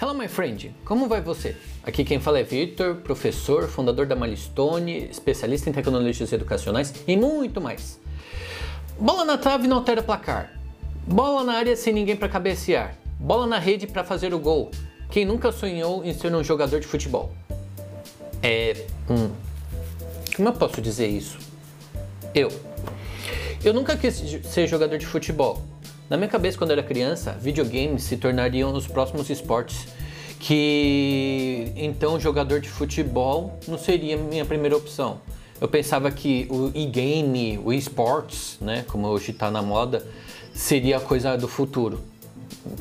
Hello, my friend! Como vai você? Aqui quem fala é Victor, professor, fundador da Malistone, especialista em tecnologias educacionais e muito mais. Bola na trave não altera placar. Bola na área sem ninguém para cabecear. Bola na rede para fazer o gol. Quem nunca sonhou em ser um jogador de futebol? É. Hum, como eu posso dizer isso? Eu. Eu nunca quis ser jogador de futebol. Na minha cabeça, quando eu era criança, videogames se tornariam os próximos esportes. Que então jogador de futebol não seria minha primeira opção. Eu pensava que o e-game, o esportes, né, como hoje está na moda, seria a coisa do futuro.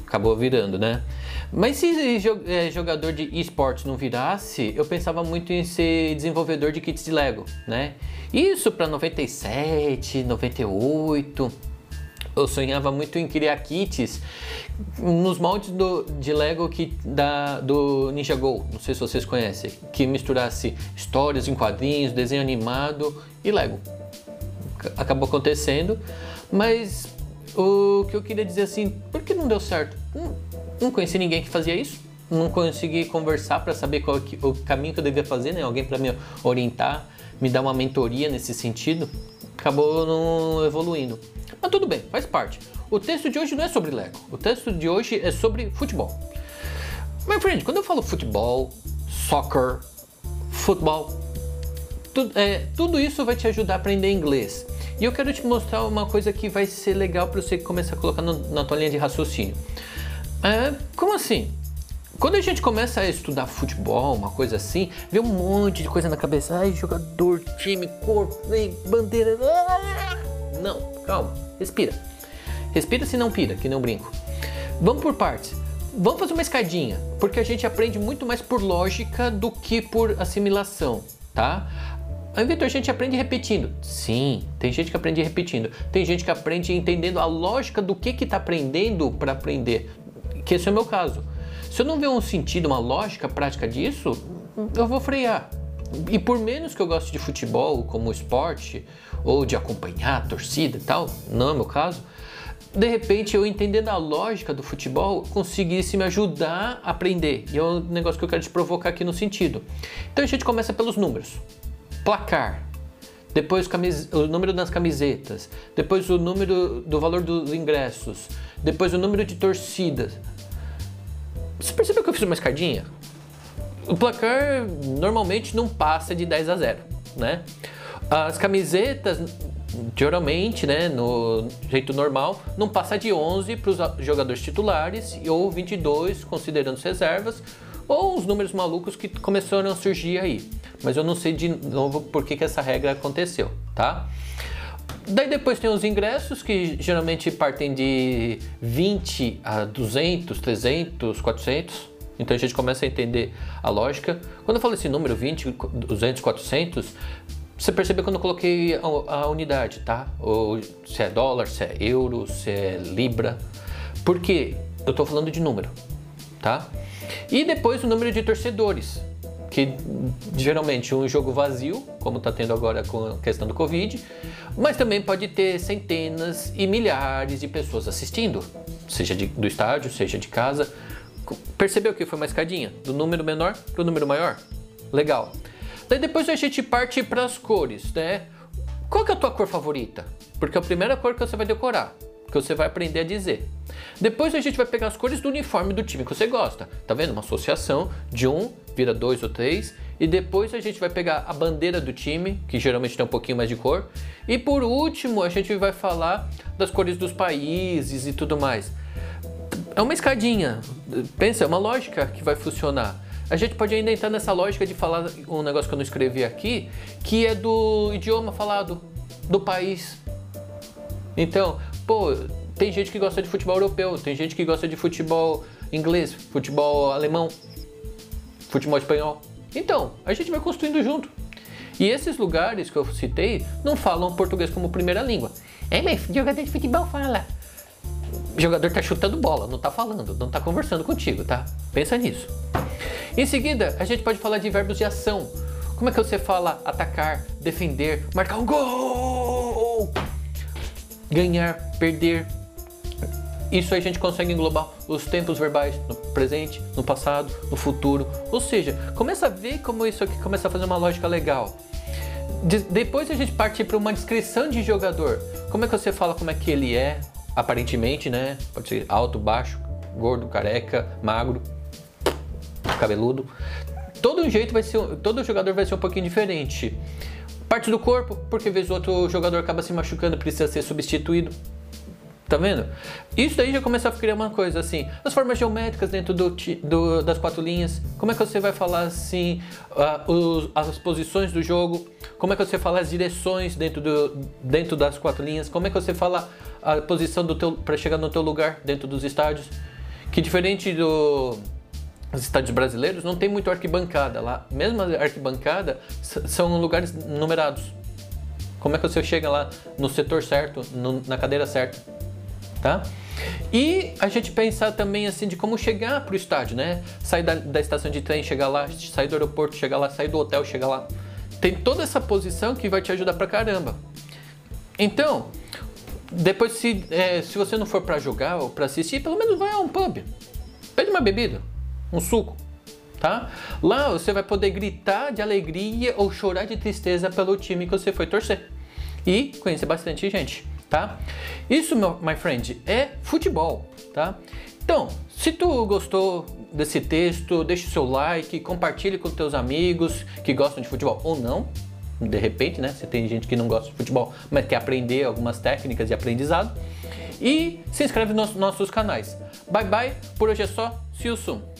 Acabou virando, né? Mas se é, jogador de esportes não virasse, eu pensava muito em ser desenvolvedor de kits de Lego, né? Isso para 97, 98 eu sonhava muito em criar kits nos moldes do, de Lego que, da, do Ninja Go, não sei se vocês conhecem, que misturasse histórias em quadrinhos, desenho animado e Lego. Acabou acontecendo, mas o que eu queria dizer assim, por que não deu certo? Não, não conheci ninguém que fazia isso, não consegui conversar para saber qual o caminho que eu devia fazer, né? Alguém para me orientar, me dar uma mentoria nesse sentido. Acabou não evoluindo. Mas tudo bem, faz parte. O texto de hoje não é sobre Lego. O texto de hoje é sobre futebol. My friend, quando eu falo futebol, soccer, futebol, tudo, é, tudo isso vai te ajudar a aprender inglês. E eu quero te mostrar uma coisa que vai ser legal para você começar a colocar no, na tua linha de raciocínio. É, como assim? Quando a gente começa a estudar futebol, uma coisa assim, vê um monte de coisa na cabeça. Ai, jogador, time, cor, bandeira. Não, calma. Respira. Respira se não pira, que não brinco. Vamos por partes. Vamos fazer uma escadinha, porque a gente aprende muito mais por lógica do que por assimilação, tá? Aí, Vitor, a gente aprende repetindo. Sim, tem gente que aprende repetindo. Tem gente que aprende entendendo a lógica do que está aprendendo para aprender. Que esse é o meu caso. Se eu não ver um sentido, uma lógica prática disso, eu vou frear. E por menos que eu goste de futebol como esporte, ou de acompanhar a torcida e tal, não é meu caso, de repente eu entendendo a lógica do futebol conseguisse me ajudar a aprender. E é um negócio que eu quero te provocar aqui no sentido. Então a gente começa pelos números. Placar, depois o número das camisetas, depois o número do valor dos ingressos, depois o número de torcidas. Percebeu que eu fiz uma escadinha? O placar normalmente não passa de 10 a 0, né? As camisetas, geralmente, né, no jeito normal, não passa de 11 para os jogadores titulares ou 22 considerando as reservas, ou os números malucos que começaram a surgir aí. Mas eu não sei de novo por que, que essa regra aconteceu, tá? Daí depois tem os ingressos que geralmente partem de 20 a 200, 300, 400 então a gente começa a entender a lógica. Quando eu falo esse número 20, 200, 400, você percebeu quando eu coloquei a, a unidade, tá? Ou se é dólar, se é euro, se é libra. Por quê? Eu estou falando de número, tá? E depois o número de torcedores, que geralmente um jogo vazio, como está tendo agora com a questão do Covid, mas também pode ter centenas e milhares de pessoas assistindo, seja de, do estádio, seja de casa. Percebeu que foi uma escadinha? Do número menor para o número maior? Legal. Daí depois a gente parte para as cores, né? Qual que é a tua cor favorita? Porque é a primeira cor que você vai decorar, que você vai aprender a dizer. Depois a gente vai pegar as cores do uniforme do time que você gosta. Tá vendo? Uma associação de um vira dois ou três. E depois a gente vai pegar a bandeira do time, que geralmente tem um pouquinho mais de cor. E por último, a gente vai falar das cores dos países e tudo mais. É uma escadinha. Pensa, é uma lógica que vai funcionar. A gente pode ainda entrar nessa lógica de falar um negócio que eu não escrevi aqui, que é do idioma falado, do país. Então, pô, tem gente que gosta de futebol europeu, tem gente que gosta de futebol inglês, futebol alemão, futebol espanhol. Então, a gente vai construindo junto. E esses lugares que eu citei não falam português como primeira língua. É, mas jogador de futebol fala o jogador tá chutando bola, não tá falando, não tá conversando contigo, tá? Pensa nisso. Em seguida, a gente pode falar de verbos de ação. Como é que você fala atacar, defender, marcar um gol, ganhar, perder, isso a gente consegue englobar os tempos verbais no presente, no passado, no futuro. Ou seja, começa a ver como isso aqui começa a fazer uma lógica legal. De, depois a gente parte para uma descrição de jogador. Como é que você fala como é que ele é, aparentemente, né? Pode ser alto, baixo, gordo, careca, magro, cabeludo. Todo jeito vai ser, todo jogador vai ser um pouquinho diferente. Parte do corpo, porque vezes o outro jogador acaba se machucando, precisa ser substituído. Tá vendo? Isso daí já começa a criar uma coisa assim, as formas geométricas dentro do, do, das quatro linhas, como é que você vai falar assim, uh, os, as posições do jogo, como é que você fala as direções dentro, do, dentro das quatro linhas, como é que você fala a posição do teu para chegar no teu lugar dentro dos estádios, que diferente do os estádios brasileiros não tem muito arquibancada lá, mesmo a arquibancada são lugares numerados. Como é que você chega lá no setor certo, no, na cadeira certa? Tá? E a gente pensar também assim de como chegar para o estádio, né? Sair da, da, estação de trem, chegar lá, sair do aeroporto, chegar lá, sair do hotel, chegar lá. Tem toda essa posição que vai te ajudar pra caramba. Então, depois se, é, se você não for para jogar ou para assistir, pelo menos vai a um pub. Pede uma bebida, um suco, tá? Lá você vai poder gritar de alegria ou chorar de tristeza pelo time que você foi torcer. E conhecer bastante gente tá? Isso, meu, my friend, é futebol, tá? Então, se tu gostou desse texto, deixe o seu like, compartilhe com teus amigos que gostam de futebol ou não. De repente, né? Você tem gente que não gosta de futebol, mas quer aprender algumas técnicas de aprendizado. E se inscreve nos nossos canais. Bye bye, por hoje é só. See you soon.